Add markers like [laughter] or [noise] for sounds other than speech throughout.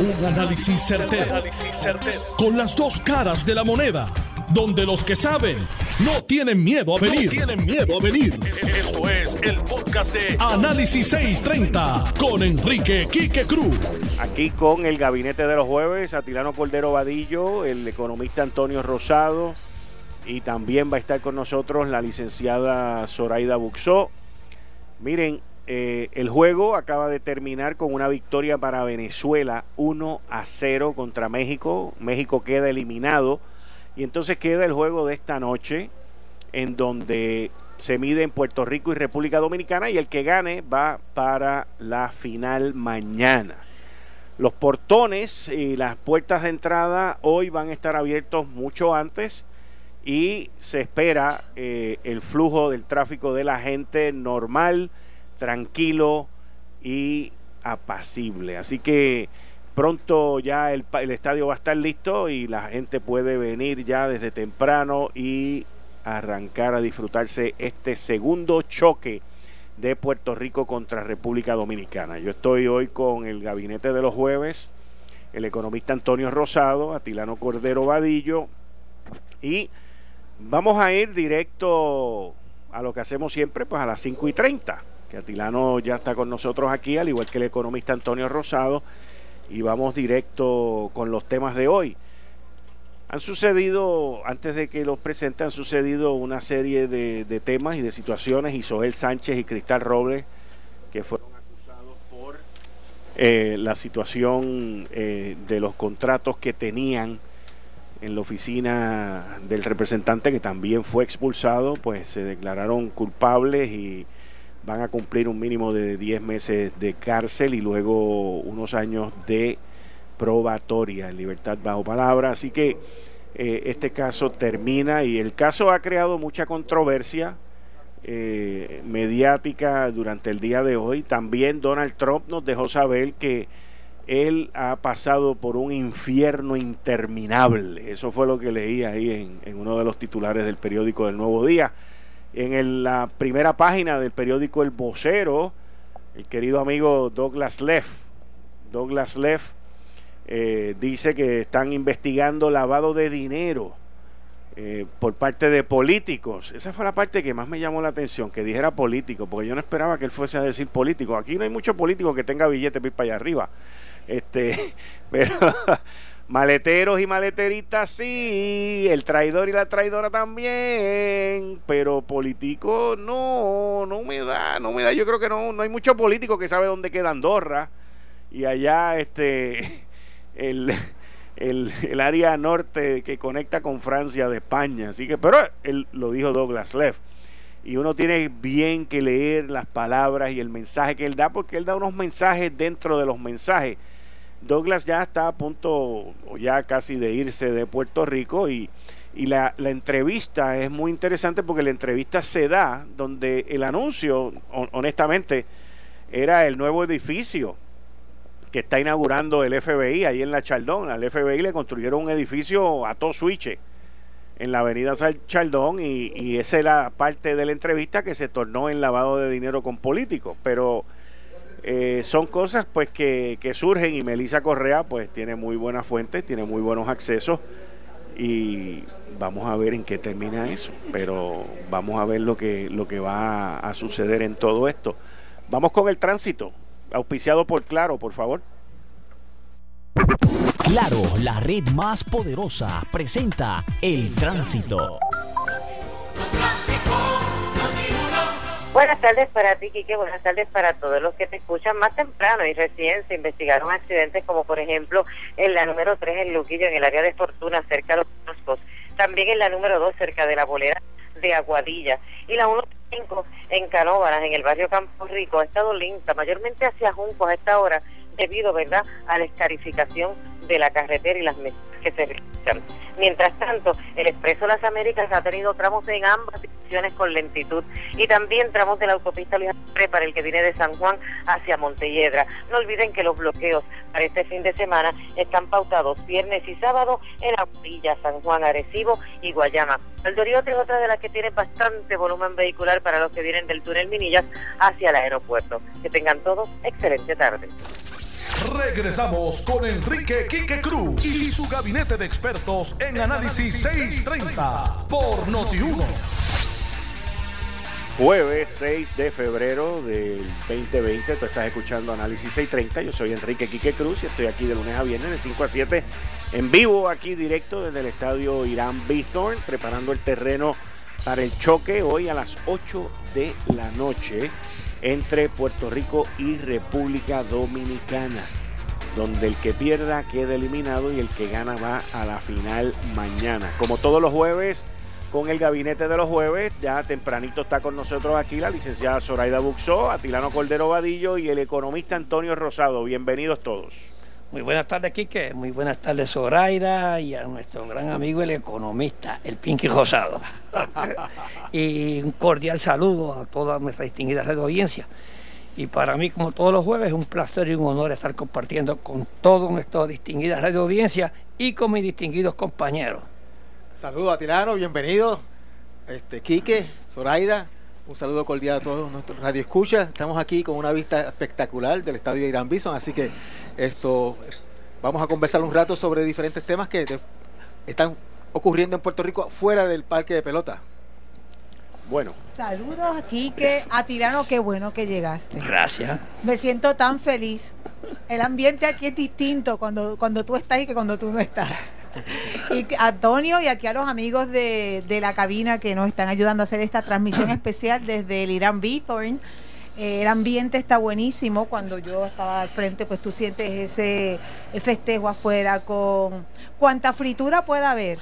Un análisis certero, Con las dos caras de la moneda. Donde los que saben no tienen miedo a venir. tienen miedo a venir. Esto es el podcast de Análisis 630 con Enrique Quique Cruz. Aquí con el gabinete de los jueves, Atilano Cordero Vadillo, el economista Antonio Rosado y también va a estar con nosotros la licenciada Zoraida Buxó. Miren, eh, el juego acaba de terminar con una victoria para Venezuela 1 a 0 contra México. México queda eliminado y entonces queda el juego de esta noche en donde se mide en Puerto Rico y República Dominicana y el que gane va para la final mañana. Los portones y las puertas de entrada hoy van a estar abiertos mucho antes y se espera eh, el flujo del tráfico de la gente normal tranquilo y apacible. Así que pronto ya el, estadio va a estar listo y la gente puede venir ya desde temprano y arrancar a disfrutarse este segundo choque de Puerto Rico contra República Dominicana. Yo estoy hoy con el gabinete de los jueves, el economista Antonio Rosado, Atilano Cordero Vadillo y vamos a ir directo a lo que hacemos siempre, pues a las 5 y 30 que Atilano ya está con nosotros aquí, al igual que el economista Antonio Rosado, y vamos directo con los temas de hoy. Han sucedido, antes de que los presente, han sucedido una serie de, temas y de situaciones, Isoel Sánchez y Cristal Robles, que fueron acusados por eh, la situación eh, de los contratos que tenían en la oficina del representante, que también fue expulsado, pues se declararon culpables y van a cumplir un mínimo de 10 meses de cárcel y luego unos años de probatoria en libertad bajo palabra. Así que eh, este caso termina y el caso ha creado mucha controversia eh, mediática durante el día de hoy. También Donald Trump nos dejó saber que él ha pasado por un infierno interminable. Eso fue lo que leí ahí en, en uno de los titulares del periódico del Nuevo Día en la primera página del periódico El Vocero, el querido amigo Douglas Leff. Douglas Leff eh, dice que están investigando lavado de dinero eh, por parte de políticos. Esa fue la parte que más me llamó la atención, que dijera político, porque yo no esperaba que él fuese a decir político. Aquí no hay mucho político que tenga billete para allá arriba. Este, [laughs] pero Maleteros y maleteritas sí, el traidor y la traidora también, pero político no, no me da, no me da. Yo creo que no, no hay mucho político que sabe dónde queda Andorra y allá este [laughs] el, el, área norte que conecta con Francia de España. Así que, pero él lo dijo Douglas Leff. Y uno tiene bien que leer las palabras y el mensaje que él da, porque él da unos mensajes dentro de los mensajes Douglas ya está a punto, ya casi de irse de Puerto Rico y, la, entrevista es muy interesante porque la entrevista se da donde el anuncio, honestamente, era el nuevo edificio que está inaugurando el FBI ahí en la Chaldón. Al FBI le construyeron un edificio a todo switch en la avenida Chaldón y, y esa era parte de la entrevista que se tornó en lavado de dinero con políticos. Pero eh, son cosas pues que, surgen y Melissa Correa pues tiene muy buenas fuentes, tiene muy buenos accesos y vamos a ver en qué termina eso, pero vamos a ver lo que, lo que va a suceder en todo esto. Vamos con el tránsito, auspiciado por Claro, por favor. Claro, la red más poderosa, presenta el tránsito. Buenas tardes para ti, Quique. Buenas tardes para todos los que te escuchan más temprano y recién se investigaron accidentes como por ejemplo en la número 3 en Luquillo, en el área de Fortuna, cerca de los Boscos. También en la número 2, cerca de la bolera de Aguadilla. Y la 1.5 en Canóvaras, en el barrio Campo Rico, ha estado lenta, mayormente hacia Juncos a esta hora, debido ¿verdad? a la escarificación de la carretera y las mesas que se realizan. Mientras tanto, el Expreso Las Américas ha tenido tramos en ambas direcciones con lentitud y también tramos de la autopista Luis para el que viene de San Juan hacia Montelledra. No olviden que los bloqueos para este fin de semana están pautados viernes y sábado en la Villa, San Juan, Arecibo y Guayama. El Doriote es otra de las que tiene bastante volumen vehicular para los que vienen del túnel Minillas hacia el aeropuerto. Que tengan todos excelente tarde. Regresamos con Enrique Quique Cruz y su gabinete de expertos en Análisis 630 por Noti1. Jueves 6 de febrero del 2020, tú estás escuchando Análisis 630, yo soy Enrique Quique Cruz y estoy aquí de lunes a viernes de 5 a 7 en vivo, aquí directo desde el estadio Irán Bithorn, preparando el terreno para el choque hoy a las 8 de la noche entre Puerto Rico y República Dominicana, donde el que pierda queda eliminado y el que gana va a la final mañana. Como todos los jueves, con el gabinete de los jueves, ya tempranito está con nosotros aquí la licenciada Zoraida Buxó, Atilano Cordero Vadillo y el economista Antonio Rosado. Bienvenidos todos. Muy buenas tardes, Quique. Muy buenas tardes, Zoraida, y a nuestro gran amigo, el economista, el Pinky Rosado. [laughs] y un cordial saludo a toda nuestra distinguida red de audiencia. Y para mí, como todos los jueves, es un placer y un honor estar compartiendo con toda nuestra distinguida red de audiencia y con mis distinguidos compañeros. Saludos a Tirano, bienvenido. Este, Quique, Zoraida, un saludo cordial a todos nuestros radioescuchas. Estamos aquí con una vista espectacular del estadio de Irán Bison, así que esto vamos a conversar un rato sobre diferentes temas que están ocurriendo en Puerto Rico fuera del parque de pelota. Bueno. Saludos Quique, a Tirano, qué bueno que llegaste. Gracias. Me siento tan feliz. El ambiente aquí es distinto cuando, cuando tú estás y que cuando tú no estás. [laughs] Y a Antonio y aquí a los amigos de, la cabina que nos están ayudando a hacer esta transmisión [clears throat] especial desde el Irán Bithorn. Eh, el ambiente está buenísimo. Cuando yo estaba al frente, pues tú sientes ese festejo afuera con cuánta fritura pueda haber.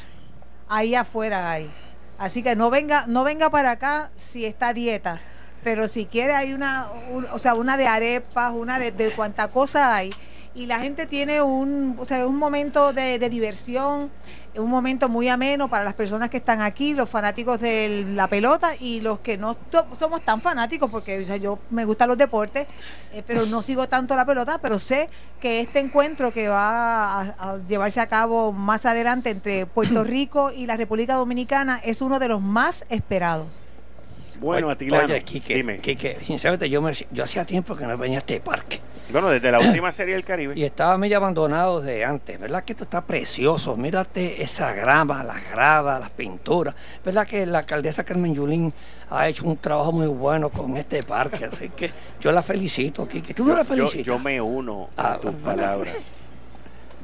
Ahí afuera hay. Así que no venga, no venga para acá si está dieta. Pero si quiere hay una, o sea, una de arepas, una de, de cuánta cosa hay y la gente tiene un, o sea, un momento de, diversión, un momento muy ameno para las personas que están aquí, los fanáticos de la pelota y los que no somos tan fanáticos, porque yo me gustan los deportes, eh, pero no sigo tanto la pelota, pero sé que este encuentro que va a, llevarse a cabo más adelante entre Puerto [clears throat] Rico y la República Dominicana es uno de los más esperados. Bueno, a ti Oye, Quique, sinceramente yo, me, yo hacía tiempo que no venía a este parque. Bueno, desde la [clears throat] última serie del Caribe. Y estaba medio abandonado de antes. ¿Verdad que esto está precioso? Mírate esa grama, las gradas, las pinturas. ¿Verdad que la alcaldesa Carmen Yulín ha hecho un trabajo muy bueno con este parque? Así que yo la felicito, Kiki. ¿Tú no la felicitas? Yo, me uno a ah, tus palabras. [laughs]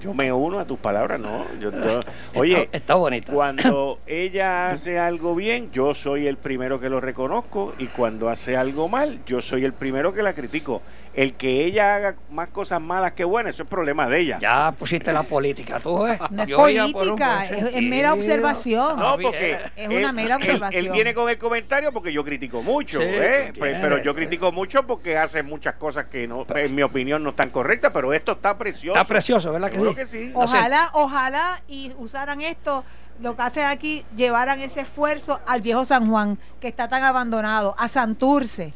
Yo me uno a tus palabras, ¿no? [laughs] oye, está, bonita. Cuando [laughs] ella hace algo bien, yo soy el primero que lo reconozco y cuando hace algo mal, yo soy el primero que la critico. El que ella haga más cosas malas que buenas, eso es problema de ella. Ya pusiste la política, tú ves. No es política, es, mera observación. No, porque es una mera observación. Él, viene con el comentario porque yo critico mucho, ¿eh? Pues, pero yo critico mucho porque hace muchas cosas que no, en mi opinión no están correctas, pero esto está precioso. Está precioso, ¿verdad que sí? Ojalá, ojalá y usaran esto lo que hacen aquí, llevaran ese esfuerzo al viejo San Juan, que está tan abandonado, a Santurce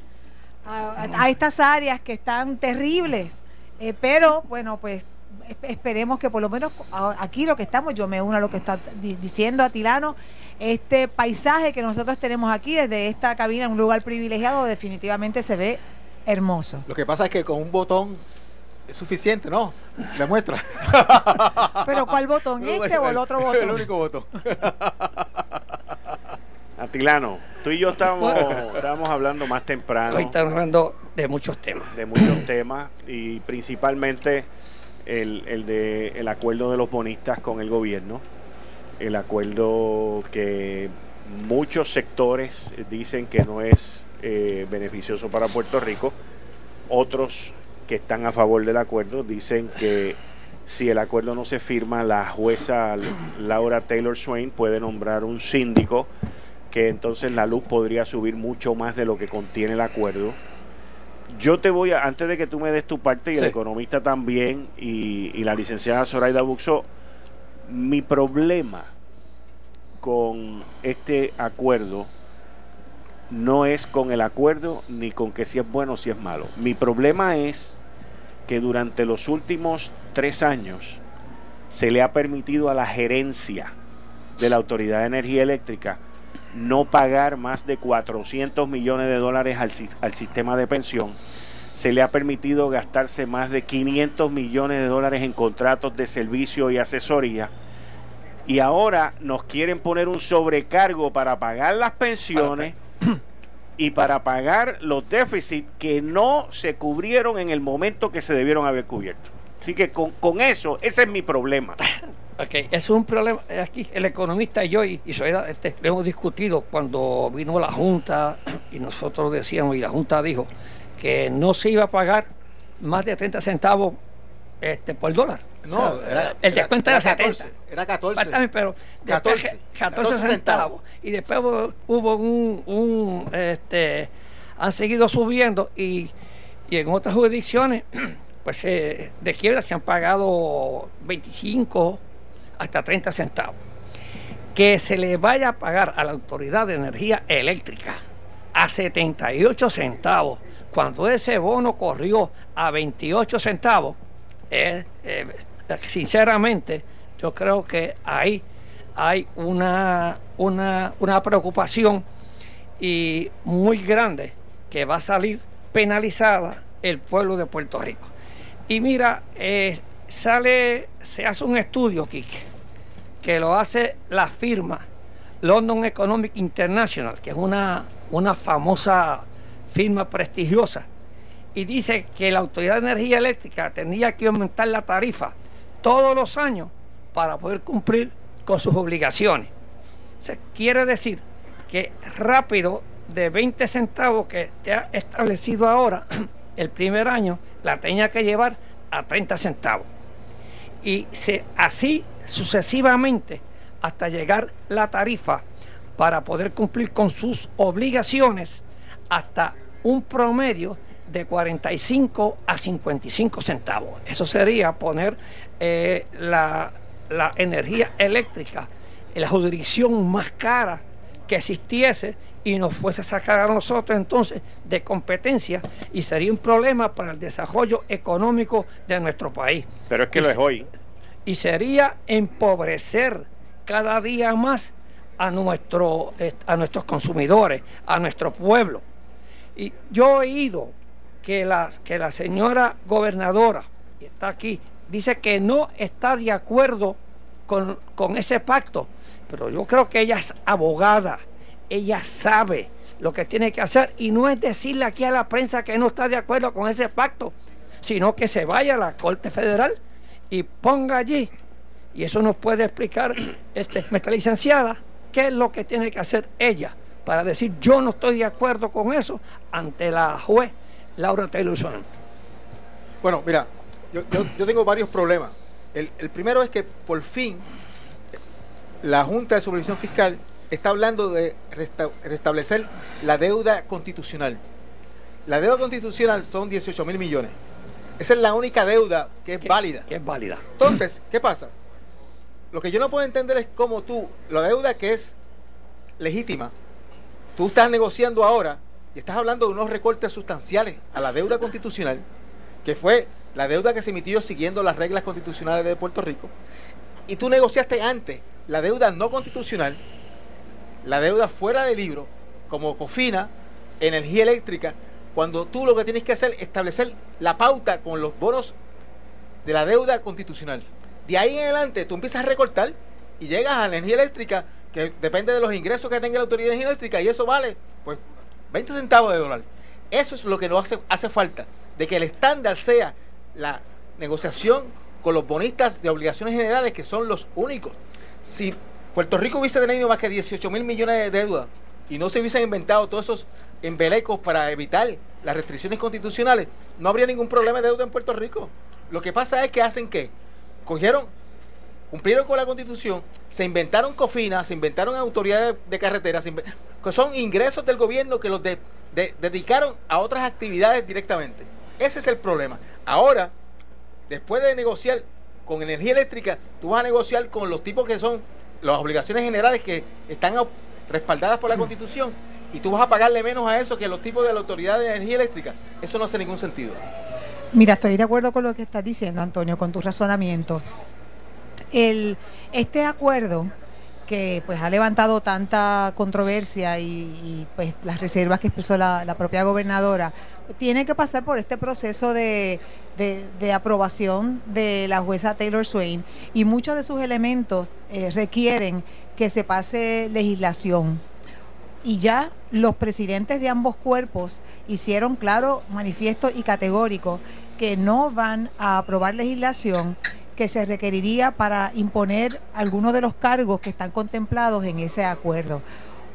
a, estas áreas que están terribles. Eh, pero bueno, pues esperemos que por lo menos aquí lo que estamos, yo me uno a lo que está diciendo Atilano, este paisaje que nosotros tenemos aquí desde esta cabina, un lugar privilegiado, definitivamente se ve hermoso. Lo que pasa es que con un botón es suficiente, ¿no? Demuestra. [laughs] Pero ¿cuál botón? [laughs] ¿Este o el otro botón? El único botón. [laughs] Atilano, tú y yo estábamos, estábamos hablando más temprano. Hoy estamos hablando de muchos temas. De muchos temas y principalmente el, el, de, el acuerdo de los bonistas con el gobierno. El acuerdo que muchos sectores dicen que no es eh, beneficioso para Puerto Rico. Otros que están a favor del acuerdo dicen que si el acuerdo no se firma, la jueza Laura Taylor Swain puede nombrar un síndico que entonces la luz podría subir mucho más de lo que contiene el acuerdo. Yo te voy a, antes de que tú me des tu parte y el economista también y, la licenciada Zoraida Buxo, mi problema con este acuerdo no es con el acuerdo ni con que si es bueno o si es malo. Mi problema es que durante los últimos tres años se le ha permitido a la gerencia de la Autoridad de Energía Eléctrica no pagar más de 400 millones de dólares al, al sistema de pensión se le ha permitido gastarse más de 500 millones de dólares en contratos de servicio y asesoría. Y ahora nos quieren poner un sobrecargo para pagar las pensiones y para pagar los déficits que no se cubrieron en el momento que se debieron haber cubierto. Así que con, eso, ese es mi problema. [laughs] Ok, es un problema. Aquí el economista y yo, y, y este, lo hemos discutido cuando vino la Junta [clears throat] y nosotros decíamos, y la Junta dijo que no se iba a pagar más de 30 centavos este, por dólar. No, el descuento era, 70. Era 14. pero 14, 14, centavos. Y después hubo un, un, este, han seguido subiendo y, y en otras jurisdicciones, [clears throat] pues eh, de quiebra se han pagado 25 hasta 30 centavos. Que se le vaya a pagar a la Autoridad de Energía Eléctrica a 78 centavos, cuando ese bono corrió a 28 centavos, eh, eh, sinceramente yo creo que ahí hay una, una, una preocupación y muy grande que va a salir penalizada el pueblo de Puerto Rico. Y mira, eh, sale, se hace un estudio, Kike, que lo hace la firma London Economic International, que es una, una famosa firma prestigiosa, y dice que la Autoridad de Energía Eléctrica tendría que aumentar la tarifa todos los años para poder cumplir con sus obligaciones. Se quiere decir que rápido de 20 centavos que te ha establecido ahora, [clears throat] el primer año la tenía que llevar a 30 centavos y se, así sucesivamente hasta llegar la tarifa para poder cumplir con sus obligaciones hasta un promedio de 45 a 55 centavos. Eso sería poner eh, la, la energía eléctrica en la jurisdicción más cara que existiese y nos fuese a sacar a nosotros entonces de competencia y sería un problema para el desarrollo económico de nuestro país. Pero es que lo es hoy. Y sería empobrecer cada día más a, nuestro, eh, a nuestros consumidores, a nuestro pueblo. Y yo he oído que la, que la señora gobernadora, que está aquí, dice que no está de acuerdo con, con ese pacto, pero yo creo que ella es abogada ella sabe lo que tiene que hacer y no es decirle aquí a la prensa que no está de acuerdo con ese pacto, sino que se vaya a la Corte Federal y ponga allí, y eso nos puede explicar [clears throat] este, nuestra licenciada, qué es lo que tiene que hacer ella para decir yo no estoy de acuerdo con eso ante la juez Laura Taylor Bueno, mira, yo, yo, tengo varios problemas. El, el primero es que por fin la Junta de Supervisión Fiscal está hablando de restablecer la deuda constitucional. La deuda constitucional son 18 mil millones. Esa es la única deuda que es válida. Que es válida. Entonces, ¿qué pasa? Lo que yo no puedo entender es cómo tú, la deuda que es legítima, tú estás negociando ahora y estás hablando de unos recortes sustanciales a la deuda constitucional, que fue la deuda que se emitió siguiendo las reglas constitucionales de Puerto Rico, y tú negociaste antes la deuda no constitucional la deuda fuera del libro, como COFINA, energía eléctrica, cuando tú lo que tienes que hacer es establecer la pauta con los bonos de la deuda constitucional. De ahí en adelante tú empiezas a recortar y llegas a la energía eléctrica, que depende de los ingresos que tenga la autoridad de energía eléctrica, y eso vale pues 20 centavos de dólar. Eso es lo que nos hace, hace falta, de que el estándar sea la negociación con los bonistas de obligaciones generales, que son los únicos. Si Puerto Rico hubiese tenido más que 18 mil millones de deuda y no se hubiesen inventado todos esos embelecos para evitar las restricciones constitucionales, no habría ningún problema de deuda en Puerto Rico. Lo que pasa es que hacen que cogieron, cumplieron con la constitución, se inventaron cofinas, se inventaron autoridades de carreteras, que son ingresos del gobierno que los dedicaron a otras actividades directamente. Ese es el problema. Ahora, después de negociar con energía eléctrica, tú vas a negociar con los tipos que son las obligaciones generales que están respaldadas por la [clears throat] Constitución y tú vas a pagarle menos a eso que a los tipos de la Autoridad de Energía Eléctrica. Eso no hace ningún sentido. Mira, estoy de acuerdo con lo que estás diciendo, Antonio, con tu razonamiento. El, este acuerdo que pues ha levantado tanta controversia y, pues las reservas que expresó la, propia gobernadora, tiene que pasar por este proceso de, aprobación de la jueza Taylor Swain y muchos de sus elementos eh, requieren que se pase legislación. Y ya los presidentes de ambos cuerpos hicieron claro, manifiesto y categórico que no van a aprobar legislación que se requeriría para imponer algunos de los cargos que están contemplados en ese acuerdo.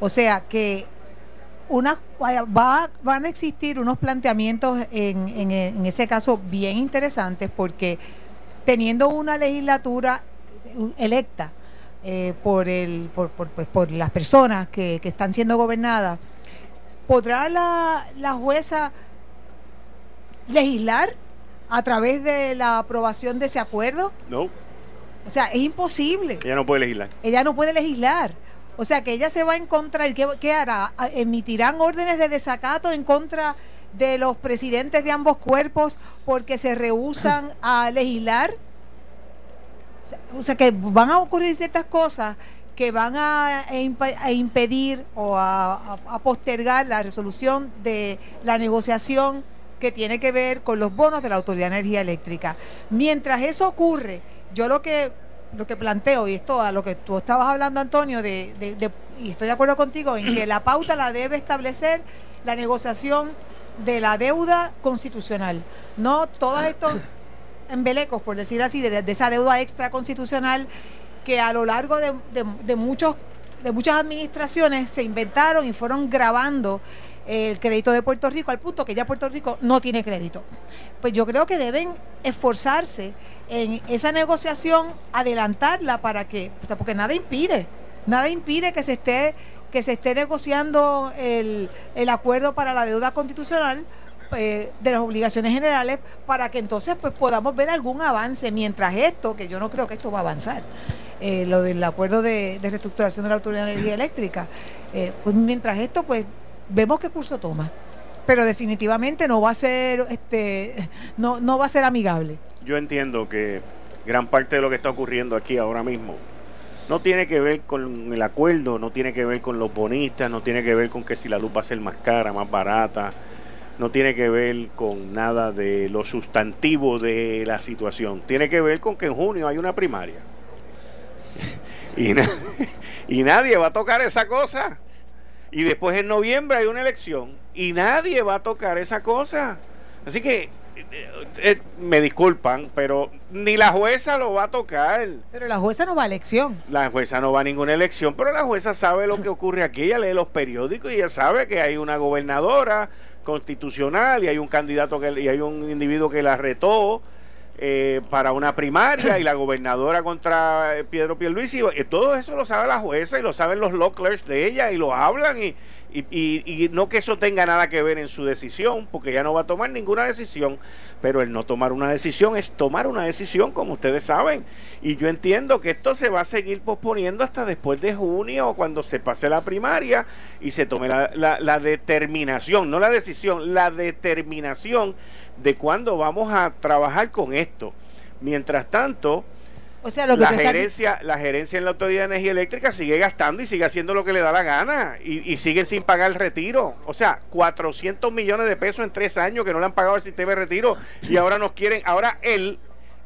O sea que una, va, van a existir unos planteamientos en, en, ese caso bien interesantes porque teniendo una legislatura electa eh, por, el, por, por, pues, por las personas que, que, están siendo gobernadas, ¿podrá la, la jueza legislar a través de la aprobación de ese acuerdo? No. O sea, es imposible. Ella no puede legislar. Ella no puede legislar. O sea, que ella se va a encontrar, ¿qué, qué hará? ¿Emitirán órdenes de desacato en contra de los presidentes de ambos cuerpos porque se rehusan [laughs] a legislar? O sea, que van a ocurrir ciertas cosas que van a, impedir o a postergar la resolución de la negociación que tiene que ver con los bonos de la Autoridad de Energía Eléctrica. Mientras eso ocurre, yo lo que lo que planteo, y esto a lo que tú estabas hablando, Antonio, de, y estoy de acuerdo contigo, en que la pauta la debe establecer la negociación de la deuda constitucional, no todos estos embelecos, por decir así, de, esa deuda extra constitucional que a lo largo de, de, muchos, de muchas administraciones se inventaron y fueron grabando el crédito de Puerto Rico al punto que ya Puerto Rico no tiene crédito. Pues yo creo que deben esforzarse en esa negociación, adelantarla para que, porque nada impide, nada impide que se esté que se esté negociando el, el acuerdo para la deuda constitucional eh, de las obligaciones generales para que entonces pues podamos ver algún avance mientras esto, que yo no creo que esto va a avanzar, eh, lo del acuerdo de, reestructuración de la Autoridad de Energía Eléctrica, eh, pues mientras esto pues vemos qué curso toma. Pero definitivamente no va a ser, este, no, no va a ser amigable. Yo entiendo que gran parte de lo que está ocurriendo aquí ahora mismo no tiene que ver con el acuerdo, no tiene que ver con los bonistas, no tiene que ver con que si la luz va a ser más cara, más barata, no tiene que ver con nada de lo sustantivo de la situación. Tiene que ver con que en junio hay una primaria. [laughs] y, [laughs] y nadie va a tocar esa cosa. Y después en noviembre hay una elección y nadie va a tocar esa cosa. Así que eh, eh, me disculpan, pero ni la jueza lo va a tocar. Pero la jueza no va a elección. La jueza no va a ninguna elección, pero la jueza sabe lo que ocurre aquí. Ella lee los periódicos y ella sabe que hay una gobernadora constitucional y hay un candidato que, y hay un individuo que la retó eh, para una primaria y la gobernadora contra eh, Pedro Pierluisi. Y todo eso lo sabe la jueza y lo saben los law clerks de ella y lo hablan y, y, no que eso tenga nada que ver en su decisión, porque ella no va a tomar ninguna decisión, pero el no tomar una decisión es tomar una decisión, como ustedes saben. Y yo entiendo que esto se va a seguir posponiendo hasta después de junio, cuando se pase la primaria y se tome la, la determinación, no la decisión, la determinación de cuándo vamos a trabajar con esto. Mientras tanto, o sea, la, gerencia, la gerencia en la Autoridad de Energía Eléctrica sigue gastando y sigue haciendo lo que le da la gana y, y siguen sin pagar el retiro. O sea, 400 millones de pesos en tres años que no le han pagado el sistema de retiro y ahora nos quieren, ahora él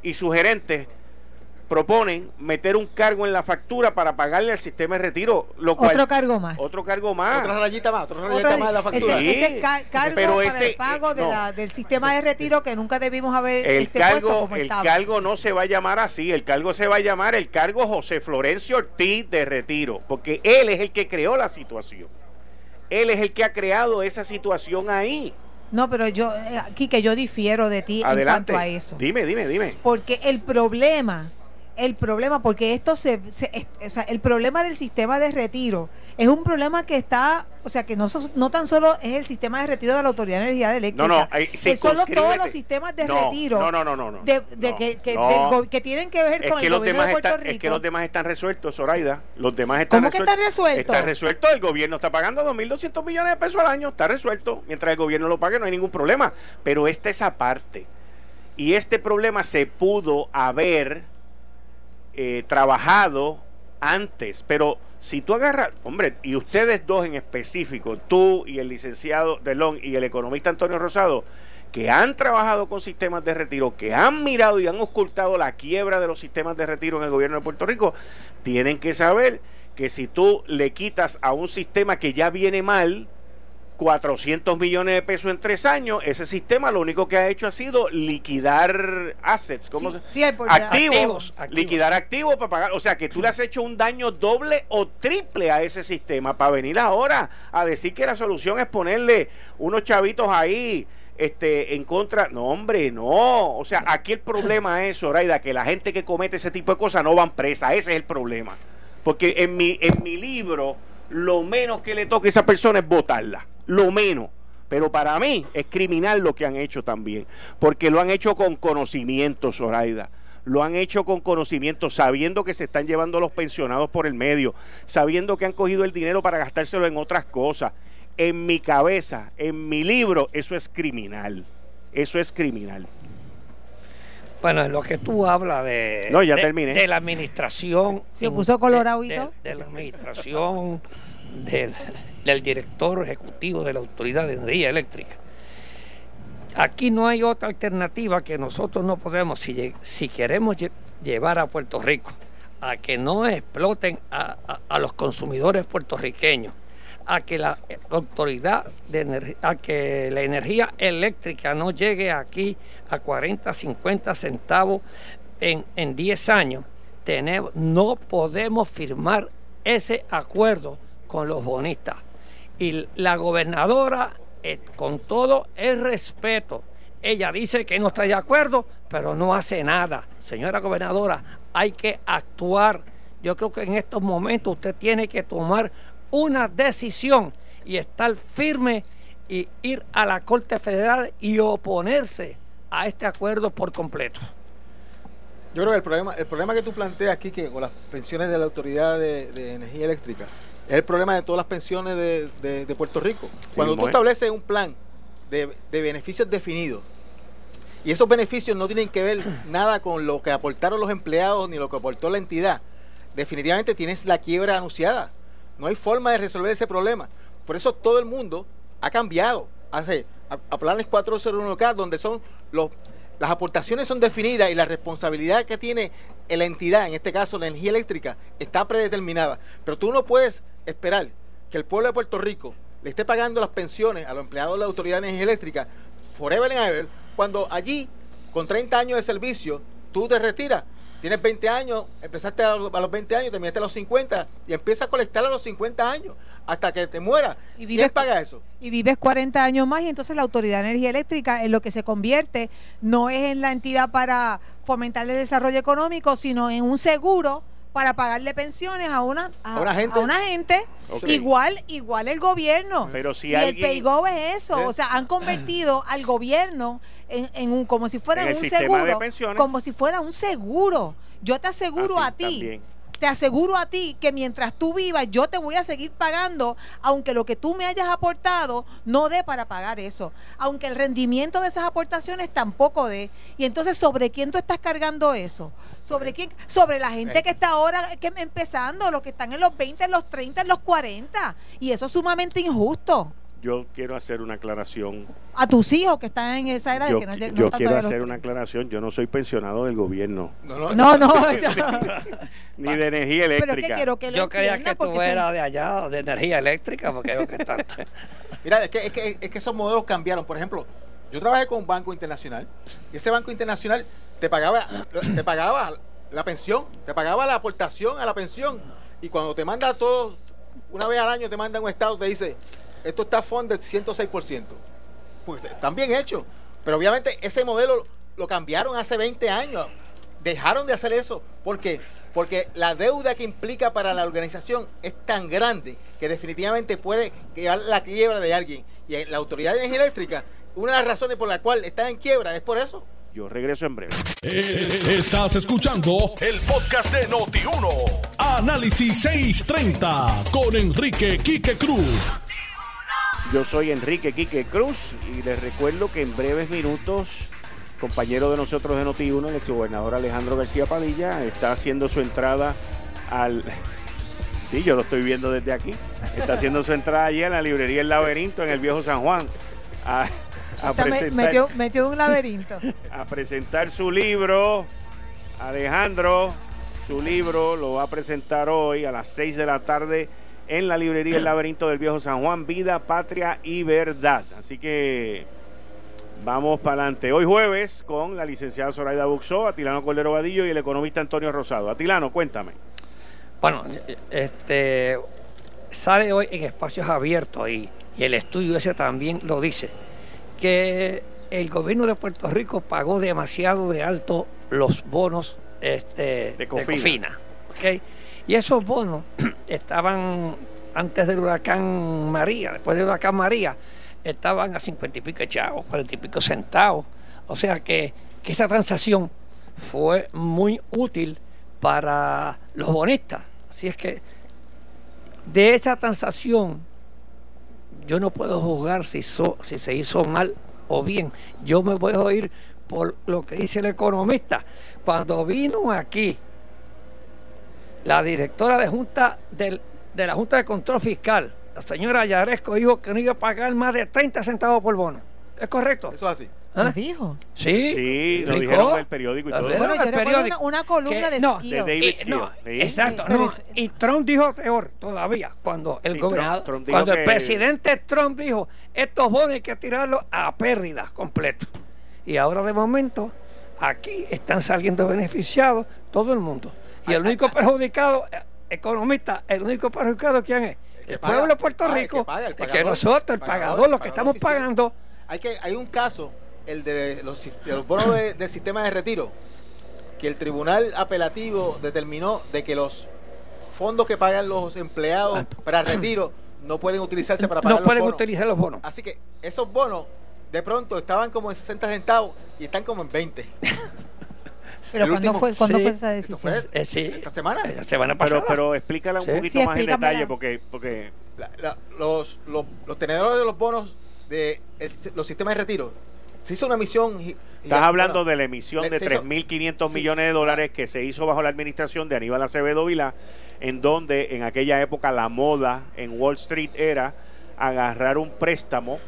y su gerente proponen meter un cargo en la factura para pagarle al sistema de retiro. Lo cual, otro cargo más. Otro cargo más. Otra rayita más, otra rayita más de la factura. Ese, cargo pero para el pago de la, del sistema de retiro que nunca debimos haber el este cargo El cargo no se va a llamar así, el cargo se va a llamar el cargo José Florencio Ortiz de retiro, porque él es el que creó la situación. Él es el que ha creado esa situación ahí. No, pero yo, aquí eh, que yo difiero de ti en cuanto a eso. Dime, dime, dime. Porque el problema el problema, porque esto se, o sea, el problema del sistema de retiro es un problema que está, o sea, que no, no tan solo es el sistema de retiro de la Autoridad de Energía Eléctrica, no, no, que son todos los sistemas de retiro no, no, no, no, de, que, que, tienen que ver con el gobierno de Puerto Rico. Es que los demás están resueltos, Zoraida. Los demás están ¿Cómo que están resueltos? Está resuelto, el gobierno está pagando 2.200 millones de pesos al año, está resuelto. Mientras el gobierno lo pague no hay ningún problema. Pero esta es aparte. Y este problema se pudo haber eh, trabajado antes, pero si tú agarras, hombre, y ustedes dos en específico, tú y el licenciado Delón y el economista Antonio Rosado, que han trabajado con sistemas de retiro, que han mirado y han ocultado la quiebra de los sistemas de retiro en el gobierno de Puerto Rico, tienen que saber que si tú le quitas a un sistema que ya viene mal, 400 millones de pesos en tres años, ese sistema lo único que ha hecho ha sido liquidar assets, ¿cómo se? activos, liquidar activos para pagar, o sea que tú le has hecho un daño doble o triple a ese sistema para venir ahora a decir que la solución es ponerle unos chavitos ahí este, en contra. No, hombre, no. O sea, aquí el problema es, Zoraida, que la gente que comete ese tipo de cosas no van presa. Ese es el problema. Porque en mi, en mi libro, lo menos que le toca a esa persona es votarla. Lo menos. Pero para mí es criminal lo que han hecho también. Porque lo han hecho con conocimiento, Zoraida lo han hecho con conocimiento, sabiendo que se están llevando a los pensionados por el medio, sabiendo que han cogido el dinero para gastárselo en otras cosas en mi cabeza, en mi libro, eso es criminal. Eso es criminal. Bueno, en lo que tú hablas de, no, ya terminé. de la administración. Se puso colorado y de, de, la administración del, del director ejecutivo de la Autoridad de Energía Eléctrica. Aquí no hay otra alternativa que nosotros no podemos, si, si queremos llevar a Puerto Rico a que no exploten a, a los consumidores puertorriqueños a que la autoridad de a que la energía eléctrica no llegue aquí a 40, 50 centavos en, en 10 años, tenemos, no podemos firmar ese acuerdo con los bonistas. Y la gobernadora, eh, con todo el respeto, ella dice que no está de acuerdo, pero no hace nada. Señora gobernadora, hay que actuar. Yo creo que en estos momentos usted tiene que tomar una decisión y estar firme y ir a la Corte Federal y oponerse a este acuerdo por completo. Yo creo que el problema, el problema que tú planteas aquí que con las pensiones de la Autoridad de, Energía Eléctrica es el problema de todas las pensiones de, Puerto Rico. Cuando tú estableces un plan de, de beneficios definidos y esos beneficios no tienen que ver [clears throat] nada con lo que aportaron los empleados ni lo que aportó la entidad, definitivamente tienes la quiebra anunciada. No hay forma de resolver ese problema. Por eso todo el mundo ha cambiado hace, a, planes 401K, donde son los, las aportaciones son definidas y la responsabilidad que tiene la entidad, en este caso la energía eléctrica, está predeterminada. Pero tú no puedes esperar que el pueblo de Puerto Rico le esté pagando las pensiones a los empleados de la Autoridad de Energía Eléctrica forever and ever, cuando allí, con 30 años de servicio, tú te retiras Tienes 20 años, empezaste a, los 20 años, terminaste a los 50 y empiezas a colectar a los 50 años hasta que te mueras. ¿Y vives, ¿Quién paga eso? Y vives 40 años más y entonces la Autoridad de Energía Eléctrica en lo que se convierte no es en la entidad para fomentar el desarrollo económico, sino en un seguro para pagarle pensiones a una, a, una gente, igual igual el gobierno. Pero si y el PayGo es eso. O sea han convertido [clears throat] al gobierno en, un como si fuera un seguro como si fuera un seguro. Yo te aseguro a ti te aseguro a ti que mientras tú vivas, yo te voy a seguir pagando, aunque lo que tú me hayas aportado no dé para pagar eso, aunque el rendimiento de esas aportaciones tampoco dé. Y entonces, ¿sobre quién tú estás cargando eso? ¿Sobre quién? Sobre la gente que está ahora que empezando, los que están en los 20, en los 30, en los 40. Y eso es sumamente injusto yo quiero hacer una aclaración. A tus hijos que están en esa edad. Yo, que no, yo quiero hacer una aclaración. Yo no soy pensionado del gobierno. No, no. no, [laughs] [laughs] Ni de energía eléctrica. yo creía que tú eras de allá, de energía eléctrica, porque veo que está. [laughs] Mira, es que, es, que, es que esos modelos cambiaron. Por ejemplo, yo trabajé con un banco internacional y ese banco internacional te pagaba, te pagaba la pensión, te pagaba la aportación a la pensión. Y cuando te manda todo, una vez al año te manda un estado, te dice, esto está funded 106%. Pues están bien hechos. Pero obviamente ese modelo lo cambiaron hace 20 años. Dejaron de hacer eso. ¿Por qué? Porque la deuda que implica para la organización es tan grande que definitivamente puede llevar la quiebra de alguien. Y la Autoridad de Energía Eléctrica, una de las razones por la cual está en quiebra es por eso. Yo regreso en breve. Eh, estás escuchando el podcast de Noti1. Análisis 630 con Enrique Quique Cruz. Yo soy Enrique Quique Cruz y les recuerdo que en breves minutos, compañero de nosotros de Noti1, el exgobernador Alejandro García Padilla, está haciendo su entrada al... [laughs] Sí, yo lo estoy viendo desde aquí. Está haciendo su entrada allí en la librería El Laberinto en el Viejo San Juan. A, presentar, metió, metió un laberinto. a presentar su libro. Alejandro, su libro lo va a presentar hoy a las 6 de la tarde en la librería El Laberinto del Viejo San Juan. Vida, patria y verdad. Así que vamos para adelante. Hoy jueves con la licenciada Zoraida Buxó, Atilano Cordero Vadillo y el economista Antonio Rosado. Atilano, cuéntame. Bueno, este sale hoy en espacios abiertos y, y el estudio ese también lo dice, que el gobierno de Puerto Rico pagó demasiado de alto los bonos este, De Cofina. ¿ok? Y esos bonos [clears throat] estaban antes del huracán María, después del huracán María, estaban a cincuenta y pico chavos, cuarenta y pico centavos. O sea que, esa transacción fue muy útil para los bonistas. Así es que de esa transacción yo no puedo juzgar si, si se hizo mal o bien. Yo me voy a ir por lo que dice el economista. Cuando vino aquí la directora de junta del- de la Junta de Control Fiscal, la señora Yaresco, dijo que no iba a pagar más de 30 centavos por bono. ¿Es correcto? Eso es así. ¿Ah? Lo dijo. Sí, Sí, lo dijeron en el periódico y todo. Bueno, en yo el recuerdo periódico. una, una columna Que- de no, de David Skio, no, sí. Exacto, Pero no, es- y Trump dijo peor todavía, cuando el Sí, gobernador, Trump- Trump dijo cuando el que- presidente Trump dijo, estos bonos hay que tirarlos a pérdida completo. Y ahora de momento, aquí están saliendo beneficiados todo el mundo. Y el único perjudicado, eh, economista, el único perjudicado, ¿quién es? El pueblo de Puerto el Rico. que paga, el es que nosotros, el pagador, los que estamos oficial. pagando, Hay, que, hay un caso, el de los, bonos de- sistema de retiro, que el tribunal apelativo determinó de que los fondos que pagan los empleados para retiro no pueden utilizarse para pagar no los pueden bonos. utilizar los bonos. Así que esos bonos de pronto estaban como en 60 centavos y están como en 20. [laughs] Pero el ¿cuándo fue, ¿cuándo Sí, fue esa decisión? fue Eh, sí. esta semana. La semana pasada. Pero, pero explícala un Sí. poquito Sí, más en detalle porque, porque La- la- los, los, los tenedores de los bonos de el- los sistemas de retiro se hizo una misión. Estás hablando bueno, de la emisión de se hizo- 3.500 Sí. millones de dólares que se hizo bajo la administración de Aníbal Acevedo Vilá, en donde en aquella época la moda en Wall Street era agarrar un préstamo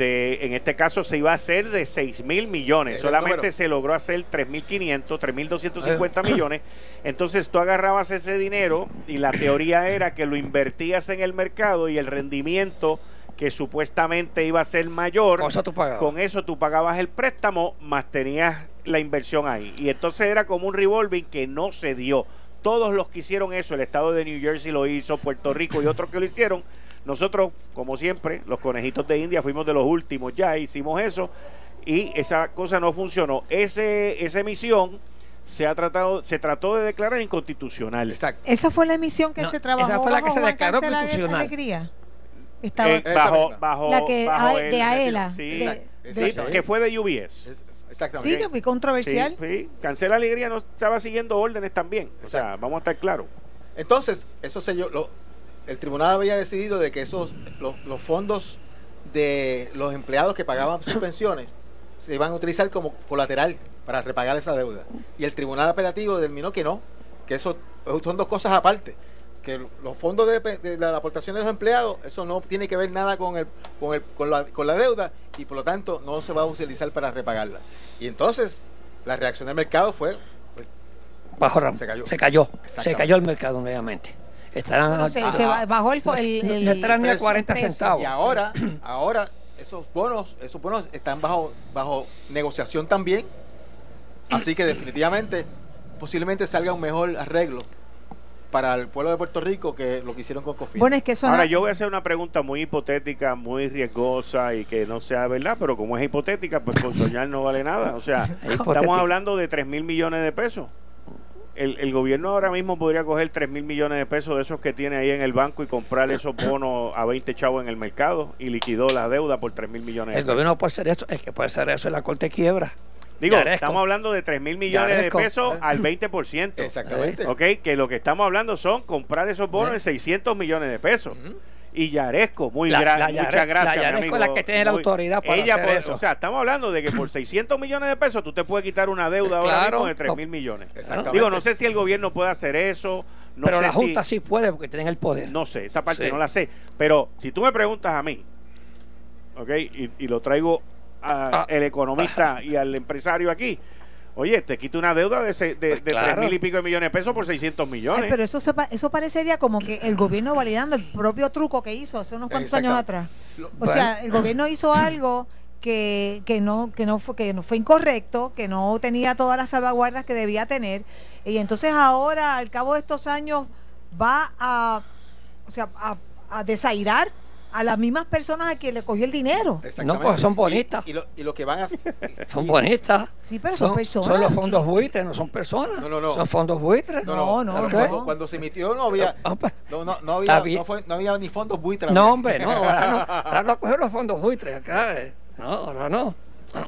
de, en este caso se iba a hacer de 6 mil millones, solamente se logró hacer 3.500, 3.250 millones, entonces tú agarrabas ese dinero y la teoría [coughs] era que lo invertías en el mercado y el rendimiento que supuestamente iba a ser mayor, Con eso tú pagabas. con eso tú pagabas el préstamo más tenías la inversión ahí. Y entonces era como un revolving que no se dio. Todos los que hicieron eso, el estado de New Jersey lo hizo, Puerto Rico y otros que lo hicieron. Nosotros, como siempre, los conejitos de India fuimos de los últimos ya, hicimos eso y esa cosa no funcionó. Ese, esa emisión se ha tratado, se trató de declarar inconstitucional. Exacto. Esa fue la emisión que No, se trabajó esa fue la que se declaró constitucional. Alegría. Estaba Eh, bajo, bajo, la que bajo a- el- de AELA. Sí, de- sí, que fue de UBS. Es- sí, exactamente. que fue controversial. Sí, sí. Cancela Alegría no estaba siguiendo órdenes también. O sea, vamos a estar claros. Entonces, eso se lo, el tribunal había decidido de que esos los, los fondos de los empleados que pagaban sus pensiones se iban a utilizar como colateral para repagar esa deuda. Y el tribunal apelativo determinó que no, que eso son dos cosas aparte. Que los fondos de, de la aportación de los empleados, eso no tiene que ver nada con, el, con, el, con, la, con la deuda y por lo tanto no se va a utilizar para repagarla. Y entonces la reacción del mercado fue, pues, Bajo Se cayó. Se cayó. Se cayó el mercado nuevamente. Estarán Bueno, se, a- se bajó el, el, el- estarán ni a precio, 40 precio. centavos. Y ahora, ahora esos bonos, esos bonos están bajo, bajo negociación también. Así que definitivamente, posiblemente salga un mejor arreglo para el pueblo de Puerto Rico que lo que hicieron con Cofina. Bueno, es que Ahora, no- yo voy a hacer una pregunta muy hipotética, muy riesgosa y que no sea verdad, pero como es hipotética, pues con soñar no vale nada. O sea, estamos hablando de 3 mil millones de pesos. El, el gobierno ahora mismo podría coger 3 mil millones de pesos de esos que tiene ahí en el banco y comprar esos bonos a 20 chavos en el mercado y liquidó la deuda por 3 mil millones de El pesos. gobierno puede hacer eso. El que puede hacer eso es la Corte de Quiebra. Digo, Yaresco. estamos hablando de 3 mil millones de pesos al [laughs] 20%. Exactamente. Ok, que lo que estamos hablando son comprar esos bonos en 600 millones de pesos. Ujú. Y Yaresco. Muy La- gra- la muchas gracias. la Yaresco es la que tiene la autoridad para ella hacer puede- eso. O sea, estamos hablando de que por [clears throat] 600 millones de pesos tú te puedes quitar una deuda ahora mismo de 3 mil millones. Exactamente. Digo, no sé si el gobierno puede hacer eso. No pero sé la Junta si, sí puede porque tienen el poder. No sé, esa parte Sí. no la sé. Pero si tú me preguntas a mí, ¿ok? Y, y lo traigo Ah. al economista [laughs] y al empresario aquí. Oye, te quito una deuda de, se- de, Pues de claro. 3 mil y pico de millones de pesos por 600 millones. Ay, pero eso, se pa- eso parecería como que el gobierno validando el propio truco que hizo hace unos cuantos años atrás. O sea, el gobierno hizo algo que, que no que no fue que no fue incorrecto, que no tenía todas las salvaguardas que debía tener y entonces ahora al cabo de estos años va a o sea, a, a desairar a las mismas personas a quien le cogió el dinero. Exactamente. pues son Y- bonitas. Y, lo, y lo que van a hacer. [laughs] Son bonitas. Sí, pero son personas. Son los fondos buitres, no son personas. No, no, no. Son fondos buitres. No, No, no, no, no. Cuando, cuando se emitió no había, [laughs] no, no, no había, no, fue- no había ni fondos buitres. No, hombre, no, ahora no. [laughs] Ahora no coger los fondos buitres acá. eh. No, ahora no.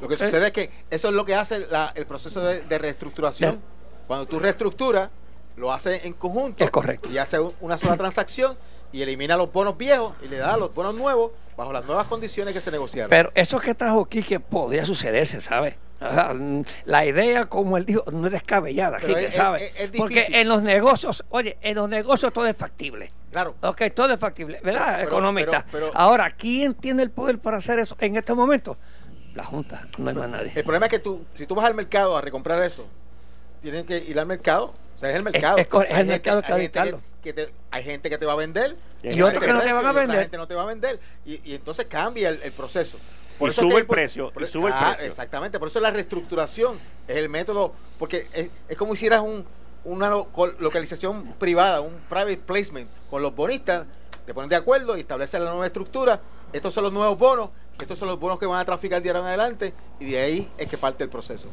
Lo que sucede es que eso es lo que hace la- el proceso de, de reestructuración. Cuando tú reestructuras, lo haces en conjunto. Es correcto. Y hace un- una sola transacción y elimina los bonos viejos y le da los bonos nuevos bajo las nuevas condiciones que se negociaron. Pero eso que trajo Quique podría sucederse, ¿sabes? La idea, como él dijo, no es descabellada, Quique, es- ¿sabes? es- es Porque en los negocios, oye, en los negocios todo es factible. claro. Ok, todo es factible, ¿verdad, Pero- economista? pero- pero- Ahora, ¿quién tiene el poder para hacer eso en este momento? La Junta, no hay más nadie. El problema es que tú, si tú vas al mercado a recomprar eso, tienes que ir al mercado. O sea, es el mercado. es el mercado que gente dictarlo. Que te- hay gente que te va a vender. Y a otros que no te van a y otra vender. gente no te va a vender. Y, y entonces cambia el, el proceso. Y es sube el precio, y sube el Ah, precio. Exactamente. Por eso la reestructuración es el método. Porque es, es como hicieras un, una localización privada, un private placement con los bonistas. Te ponen de acuerdo y establecen la nueva estructura. Estos son los nuevos bonos. Estos son los bonos que van a traficar de ahora en adelante. Y de ahí es que parte el proceso.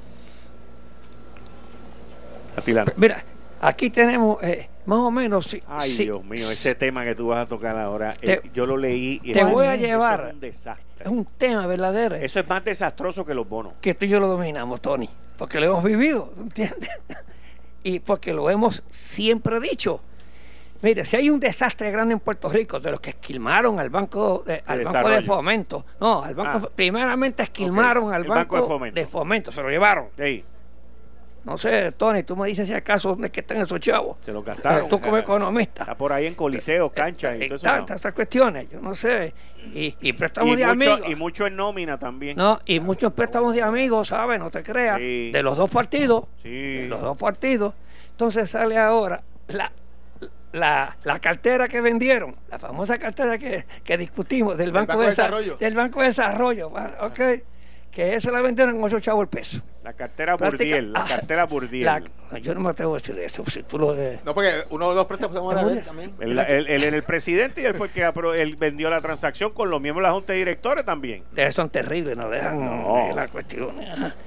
Atilano. Mira, aquí tenemos eh, más o menos. sí- Ay, sí, Dios mío, ese tema que tú vas a tocar ahora, Te- eh, yo lo leí y te voy a es llevar- un desastre. Es un tema verdadero. Eso es más desastroso que los bonos. que tú y yo lo dominamos, Tony, porque lo hemos vivido, ¿entiendes? [laughs] Y porque lo hemos siempre dicho. Mire, si hay un desastre grande en Puerto Rico, de los que esquilmaron al Banco de, al banco de. Fomento, no, al banco, Ah. primeramente esquilmaron al banco, Banco de Fomento. de Fomento, se lo llevaron. Ey, No sé, Tony, tú me dices si acaso dónde es que están esos chavos. se lo gastaron. Tú como economista. Está por ahí en coliseos, canchas y Eh, todo eso. tantas no. esas cuestiones, yo no sé. Y, y préstamos Y de mucho, amigos. y mucho en nómina también. No, y muchos préstamos de amigos, ¿sabes? No te creas. Sí. De los dos partidos. Sí. De los dos partidos. Entonces sale ahora la, la, la cartera que vendieron, la famosa cartera que, que discutimos del Banco, Banco de de Desa- Desarrollo. Del Banco de Desarrollo. ¿ok? Que eso la vendieron en 8 chavos el peso. La cartera Práctica- Burdiel, la Ah, cartera Burdiel. la- yo no me atrevo a decir eso, si tú lo de... No, porque uno de los préstamos era de él también. Él, él- él era el presidente y él fue el que apro- él vendió la transacción con los miembros de la Junta de Directores también. Ustedes son terribles, no dejan No. la cuestión.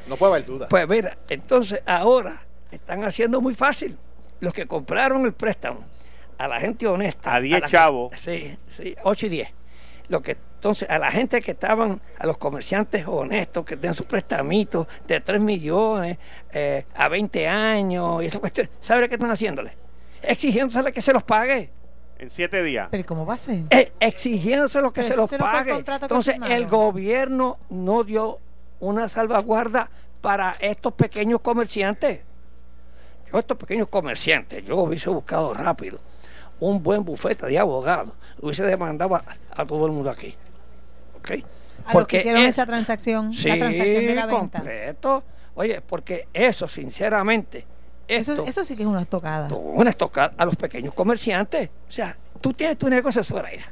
No puede haber duda. Pues mira, entonces ahora están haciendo muy fácil. Los que compraron el préstamo a la gente honesta. A 10 la- chavos. Sí, sí, 8 y 10. Lo que, entonces, a la gente que estaban, a los comerciantes honestos que tienen sus prestamitos de 3 millones eh, a 20 años y esa cuestión, ¿sabe qué están haciéndole? Exigiéndosele que se los pague. En siete días. Pero ¿cómo va a ser? Eh, exigiéndoselo que Pero se los se pague. Entonces, el gobierno no dio una salvaguarda para estos pequeños comerciantes. Yo, estos pequeños comerciantes, yo hubiese buscado rápido un buen bufete de abogados, hubiese demandado a, a todo el mundo aquí. ¿Ok? A los que hicieron es- esa transacción, sí, la transacción de la venta. completo. Oye, porque eso, sinceramente, esto, Eso, eso sí que es una estocada. una estocada a los pequeños comerciantes. O sea, tú tienes tu negocio Zoraida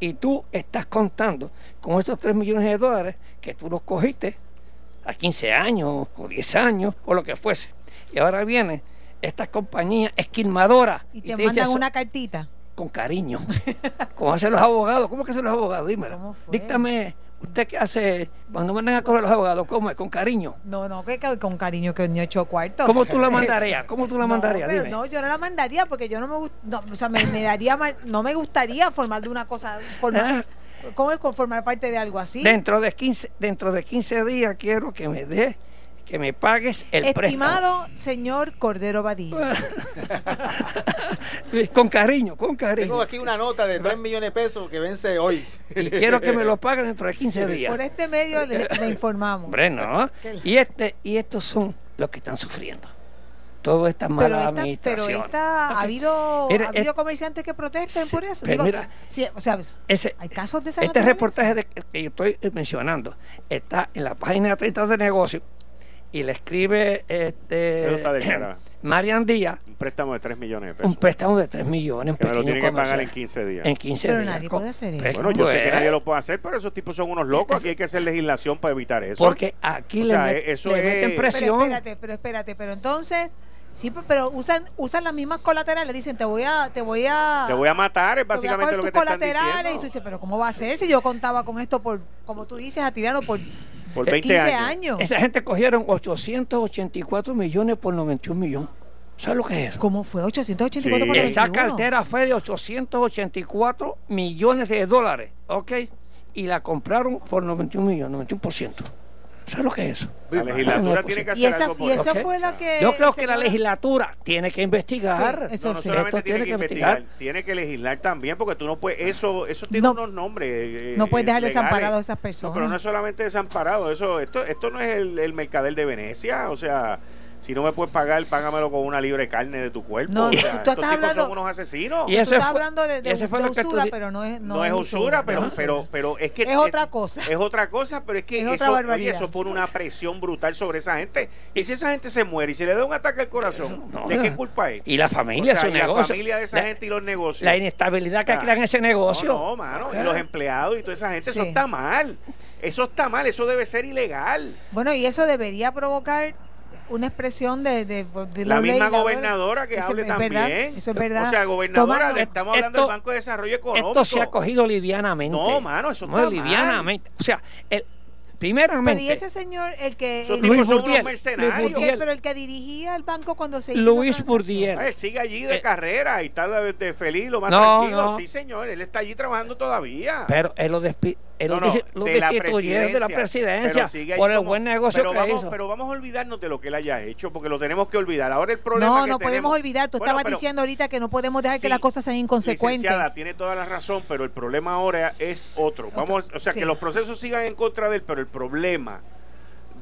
y tú estás contando con esos 3 millones de dólares que tú los cogiste a 15 años o 10 años o lo que fuese. Y ahora vienen estas compañías esquilmadoras Y te mandan una cartita. Con cariño, [laughs] como hacen los abogados. ¿Cómo que hacen los abogados? Dímelo. Díctame, usted qué hace cuando mandan a correr los abogados, ¿cómo es? Con cariño. No, no, que, que con cariño que ni ocho cuartos. ¿Cómo tú la [laughs] mandarías? ¿Cómo tú la No, mandarías? pero Dime. no, yo no la mandaría porque yo no me no, o sea, me, me daría mal- no me gustaría formar de una cosa, formar, [laughs] ¿cómo es formar parte de algo así? Dentro de 15, dentro de 15 días quiero que me dé, que me pagues el Estimado señor Cordero Badillo. [laughs] con cariño, con cariño. Tengo aquí una nota de 3 millones de pesos que vence hoy. Y quiero que me lo paguen dentro de 15 días. Por este medio le, le informamos. Hombre, no. Y, este, y estos son los que están sufriendo. Toda esta mala pero esta, administración. Pero esta, ha habido, Mira, ha habido es- comerciantes que protesten Sí, por eso. Digo, mira, sí, o sea, Ese- hay casos de esa Este naturaleza. reportaje de- que yo estoy mencionando está en la página 30 de negocio y le escribe Eso este está. [clears throat] Marian Díaz Un préstamo de 3 millones de pesos. un préstamo de 3 millones. que me lo pequeño tiene que pagar en 15 días. En 15 Pero días. nadie Co- puede hacer eso. Pues, Bueno, yo sé que pues, nadie lo puede hacer, pero esos tipos son unos locos. Aquí hay que hacer legislación para evitar eso. Porque aquí O le, sea, met- eso le es- meten Pero Pero presión. espérate, pero espérate, pero entonces, sí, pe- pero usan, usan las mismas colaterales, dicen te voy a, te voy a, Te voy a matar, es te voy a básicamente coger lo que tus te están colaterales y diciendo. tú dices, pero ¿cómo va a ser si yo contaba con esto por, como tú dices, a tirarlo por, Por 20 15 años. años? Esa gente cogieron 884 millones por 91 millones. ¿Sabes lo que es eso? ¿Cómo fue? 884 Sí. por Esa 21. cartera fue de 884 millones de dólares, ¿ok? Y la compraron por 91 millones, 91%. ¿Sabes lo que es eso? La legislatura No, tiene que Y hacer esa, algo por y eso fue lo que... Yo creo que la legislatura tiene que investigar. Sí, eso no, no sí. solamente Esto tiene que investigar, tiene que legislar también, porque tú no puedes, eso, eso tiene No. unos nombres. eh, No puedes dejar desamparados a esas No, personas. pero no es solamente desamparado, eso, esto, esto no es el, el mercader de Venecia, o sea, si no me puedes pagar, págamelo con una libre carne de tu cuerpo. No, o tú- sea, tú estos estás tipos hablando- son unos asesinos. Y Tú eso estás fue- hablando de, de, ese fue de lo que usura, estudi- pero no es no, es usura, pero, no es pero, usura. pero es que Es otra cosa. Es otra cosa, pero es que Es eso, otra oye, eso pone una presión brutal sobre esa gente. Y si esa gente se muere y se le da un ataque al corazón, No, ¿de qué culpa es? Y la familia, O sea, su y la negocio. familia de esa La- gente y los negocios. La inestabilidad que sea, crean ese negocio. No, no, mano. Y los empleados y toda esa gente, eso está mal. Eso está mal, eso debe ser ilegal. Bueno, y eso debería provocar una expresión de, de, de La misma gobernadora que Eso hable es también. verdad, eso es verdad. O sea, gobernadora, Tomando- le estamos hablando Esto- del Banco de Desarrollo Económico. Esto se ha cogido livianamente. No, mano, eso Muy está mal. livianamente. O sea, el, Pero primeramente, y ese señor, el que... El- Luis son unos Burdiel, mercenarios. Luis el que- Burdiel. pero el que dirigía el banco cuando se hizo Luis. Burdiel. Ah, Él sigue allí de Eh, carrera y está de, de feliz, lo más No, tranquilo. no. Sí, señor, él está allí trabajando todavía. pero él lo, despi él No, lo no, lo de la destituyeron de la presidencia pero por el como- buen negocio pero que vamos, hizo. Pero vamos a olvidarnos de lo que él haya hecho, porque lo tenemos que olvidar. Ahora el problema No, que no podemos tenemos- olvidar. Tú Bueno, estabas pero- diciendo ahorita que no podemos dejar Sí, que las cosas sean inconsecuentes. Licenciada, tiene toda la razón, pero el problema ahora es otro. Vamos, o sea, sí. que los procesos sigan en contra de él, pero el problema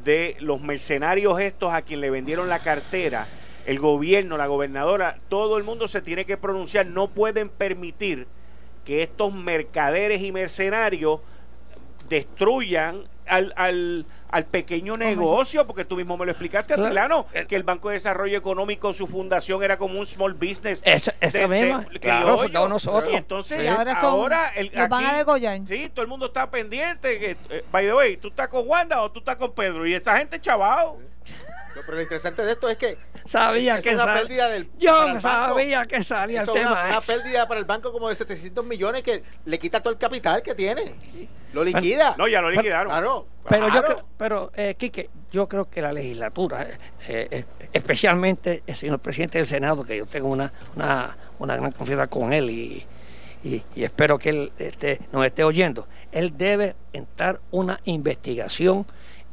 de los mercenarios estos a quien le vendieron la cartera, el gobierno, la gobernadora, todo el mundo se tiene que pronunciar. No pueden permitir que estos mercaderes y mercenarios destruyan al, al, al pequeño negocio, porque tú mismo me lo explicaste, Claro. Atilano, El- que el Banco de Desarrollo Económico, su fundación era como un small business. Esa- esa de- misma, criollo. claro, fundamos nosotros. Y entonces, ahora son- ahora el, los van a degollar. Sí, todo el mundo está pendiente. Que, eh, by the way, ¿tú estás con Wanda o tú estás con Pedro? Y esa gente, chaval. No, pero lo interesante de esto es que sabía que es una sal- pérdida del para Yo banco. sabía que salía el tema. una, ¿eh? una pérdida para el banco como de 700 millones que le quita todo el capital que tiene. Lo liquida. No, ya lo liquidaron. Claro. Pero yo claro. pero eh, Quique, yo creo que la legislatura, eh, eh, especialmente el señor presidente del Senado, que yo tengo una, una, una gran confianza con él y, y- y espero que él este, nos esté oyendo, él debe entrar una investigación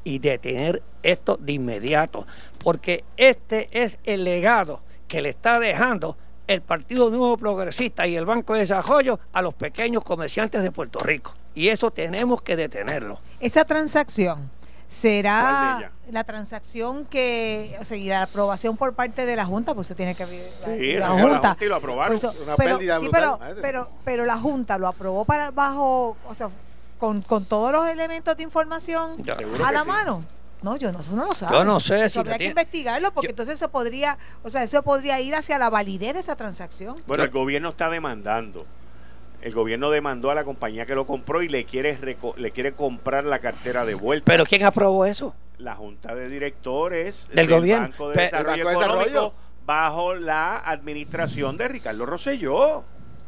y detener esto de inmediato, porque este es el legado que le está dejando el Partido Nuevo Progresista y el Banco de Desarrollo a los pequeños comerciantes de Puerto Rico. Y eso tenemos que detenerlo. Esa transacción ¿Cuál de será la transacción que, o sea, y la aprobación por parte de la Junta, pues se tiene que la, Sí, la Junta. Y lo aprobaron. Eso- Una pero, pérdida sí, brutal, pero, pero, pero la Junta lo aprobó para bajo, o sea, con, con todos los elementos de información Ya. A la sí. No, yo no, eso no lo sabe. Yo no sé Eso si habría que tiene- investigarlo porque Yo- entonces eso podría, o sea, eso podría ir hacia la validez de esa transacción. Bueno, el gobierno está demandando. El gobierno demandó a la compañía que lo compró y le quiere, reco- le quiere comprar la cartera de vuelta. Pero ¿quién aprobó eso? la Junta de Directores Del gobierno. Banco de Pe- Desarrollo de Económico Desarrollo. bajo la administración de Ricardo Rosselló.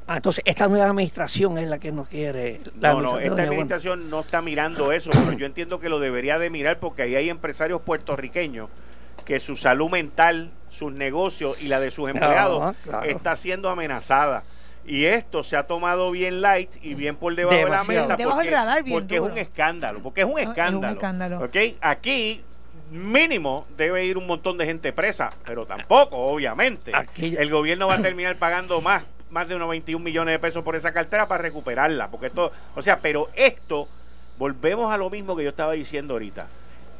Ah, entonces esta nueva administración es la que no quiere. La No, no, esta administración no está mirando eso, pero yo entiendo que lo debería de mirar porque ahí hay empresarios puertorriqueños que su salud mental, sus negocios y la de sus empleados claro. está siendo amenazada. Y esto se ha tomado bien light y bien por debajo Demasiado. de la mesa Debajo porque, radar, bien porque es un escándalo, porque es un es un escándalo. escándalo. ¿ok? Aquí mínimo debe ir un montón de gente presa, pero tampoco, obviamente. El gobierno va a terminar pagando más, más de unos 21 millones de pesos por esa cartera para recuperarla, porque esto, o sea, pero esto, volvemos a lo mismo que yo estaba diciendo ahorita.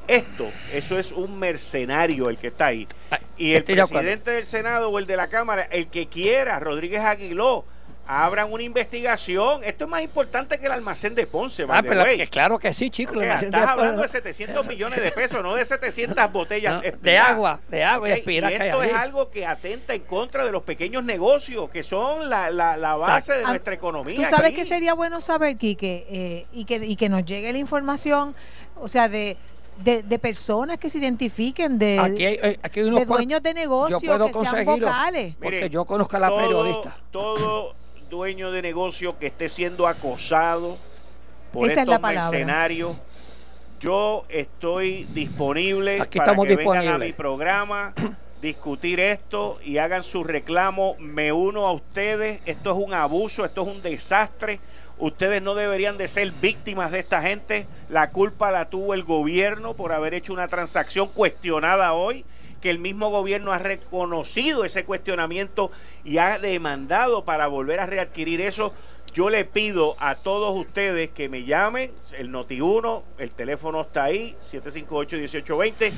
Esto, eso es un mercenario el que está ahí. Ah, y el presidente del Senado o el de la Cámara, el que quiera, Rodríguez Aguiló, abran una investigación. Esto es más importante que el almacén de Ponce. Ah, pero claro que sí, chicos. estás hablando de 700 millones de pesos, no de 700 [laughs] botellas de agua, de agua y esto es algo que atenta en contra de los pequeños negocios, que son la, la, base de nuestra economía. Tú sabes que sería bueno saber, Quique, eh, y, que, y que nos llegue la información, o sea, de de, personas que se identifiquen de, aquí hay, de dueños de negocios que sean vocales. Porque yo conozco a la periodista. Todo dueño de negocio que esté siendo acosado por estos mercenarios, yo estoy disponible para que vengan a mi programa, [clears throat] discutir esto y hagan su reclamo. Me uno a ustedes. Esto es un abuso, esto es un desastre. Ustedes no deberían de ser víctimas de esta gente. La culpa la tuvo el gobierno por haber hecho una transacción cuestionada hoy que el mismo gobierno ha reconocido ese cuestionamiento y ha demandado para volver a readquirir eso. Yo le pido a todos ustedes que me llamen, el Noti1, el teléfono está ahí, 758-1820,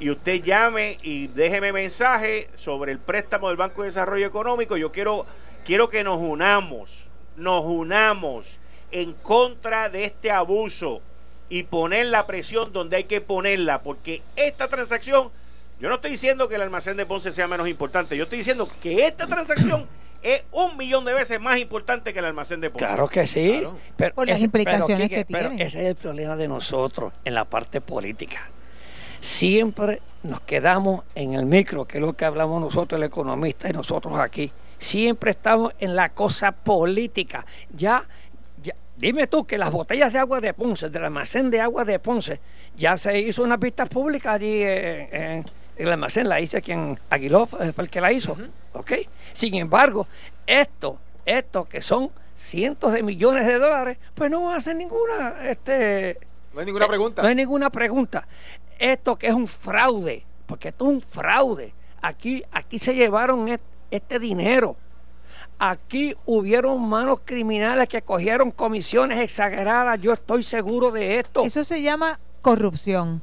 y usted llame y déjeme mensaje sobre el préstamo del Banco de Desarrollo Económico. Yo quiero, quiero que nos unamos, nos unamos en contra de este abuso y poner la presión donde hay que ponerla, porque esta transacción yo no estoy diciendo que el almacén de Ponce sea menos importante, yo estoy diciendo que esta [clears throat] transacción es un millón de veces más importante que el almacén de Ponce. Claro que sí. Pero Por las implicaciones que tiene. Pero ese es el problema de nosotros en la parte política. Siempre nos quedamos en el micro, que es lo que hablamos nosotros, el economista, y nosotros aquí. Siempre estamos en la cosa política. Ya Dime tú que las botellas de agua de Ponce, del almacén de agua de Ponce, ya se hizo una pista pública allí en, el almacén la hizo quien Aguiló fue el que la hizo. ¿Ok? Sin embargo, esto, esto que son cientos de millones de dólares, pues no hacen ninguna. Este, no hay ninguna pregunta. No hay ninguna pregunta. Esto que es un fraude, porque esto es un fraude. Aquí, aquí se llevaron este dinero. Aquí hubieron manos criminales que cogieron comisiones exageradas. Yo estoy seguro de esto. Eso se llama corrupción.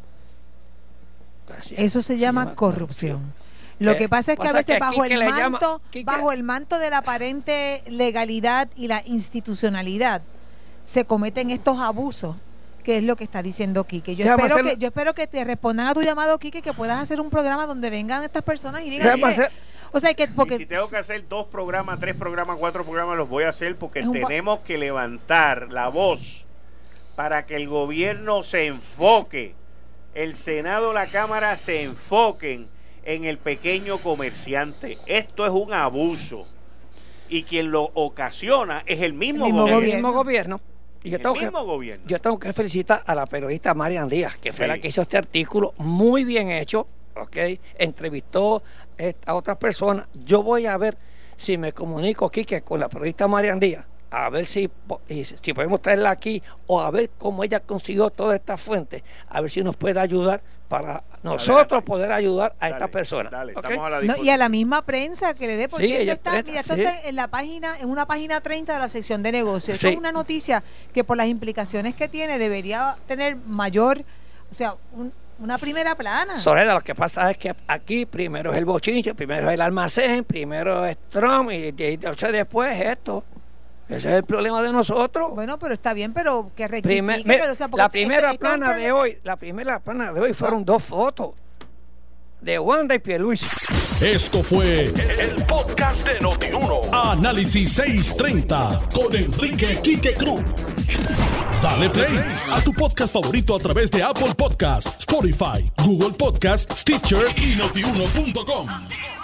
Eso se, llama, corrupción. Lo eh, que pasa es que a veces bajo el manto, bajo el manto de la aparente legalidad y la institucionalidad, se cometen estos abusos que es lo que está diciendo Quique. Yo espero que, yo espero que te respondan a tu llamado, Quique, que puedas hacer un programa donde vengan estas personas y digan, o sea, que porque si tengo que hacer dos programas, tres programas, cuatro programas, los voy a hacer porque tenemos que levantar la voz para que el gobierno se enfoque el Senado, la Cámara se enfoquen en el pequeño comerciante. Esto es un abuso. Y quien lo ocasiona es el mismo, gobierno. Y yo, tengo mismo que, gobierno. yo tengo que felicitar a la periodista Marian Díaz, que fue la que hizo este artículo muy bien hecho, ¿ok? Entrevistó a otras personas. Yo voy a ver si me comunico, Quique, con la periodista Marian Díaz a ver si, si podemos traerla aquí o a ver cómo ella consiguió toda esta fuente, a ver si nos puede ayudar para nosotros poder ayudar a esta persona. y a la misma prensa que le dé, porque esto, está, mira, esto está en la página, en una página 30 de la sección de negocios. es una noticia que por las implicaciones que tiene debería tener mayor, o sea, una primera plana. Soledad, lo que pasa es que aquí primero es el bochinche, primero es el almacén, primero es Trump y, y después esto. Ese es el problema de nosotros. Bueno, pero está bien, pero que rectifique. la primera plana de hoy, la primera plana de hoy fueron dos fotos de Wanda y Pierluisi. Esto fue el, podcast de Notiuno. Análisis 630 con Enrique Quique Cruz. Dale play a tu podcast favorito a través de Apple Podcasts, Spotify, Google Podcasts, Stitcher y notiuno.com.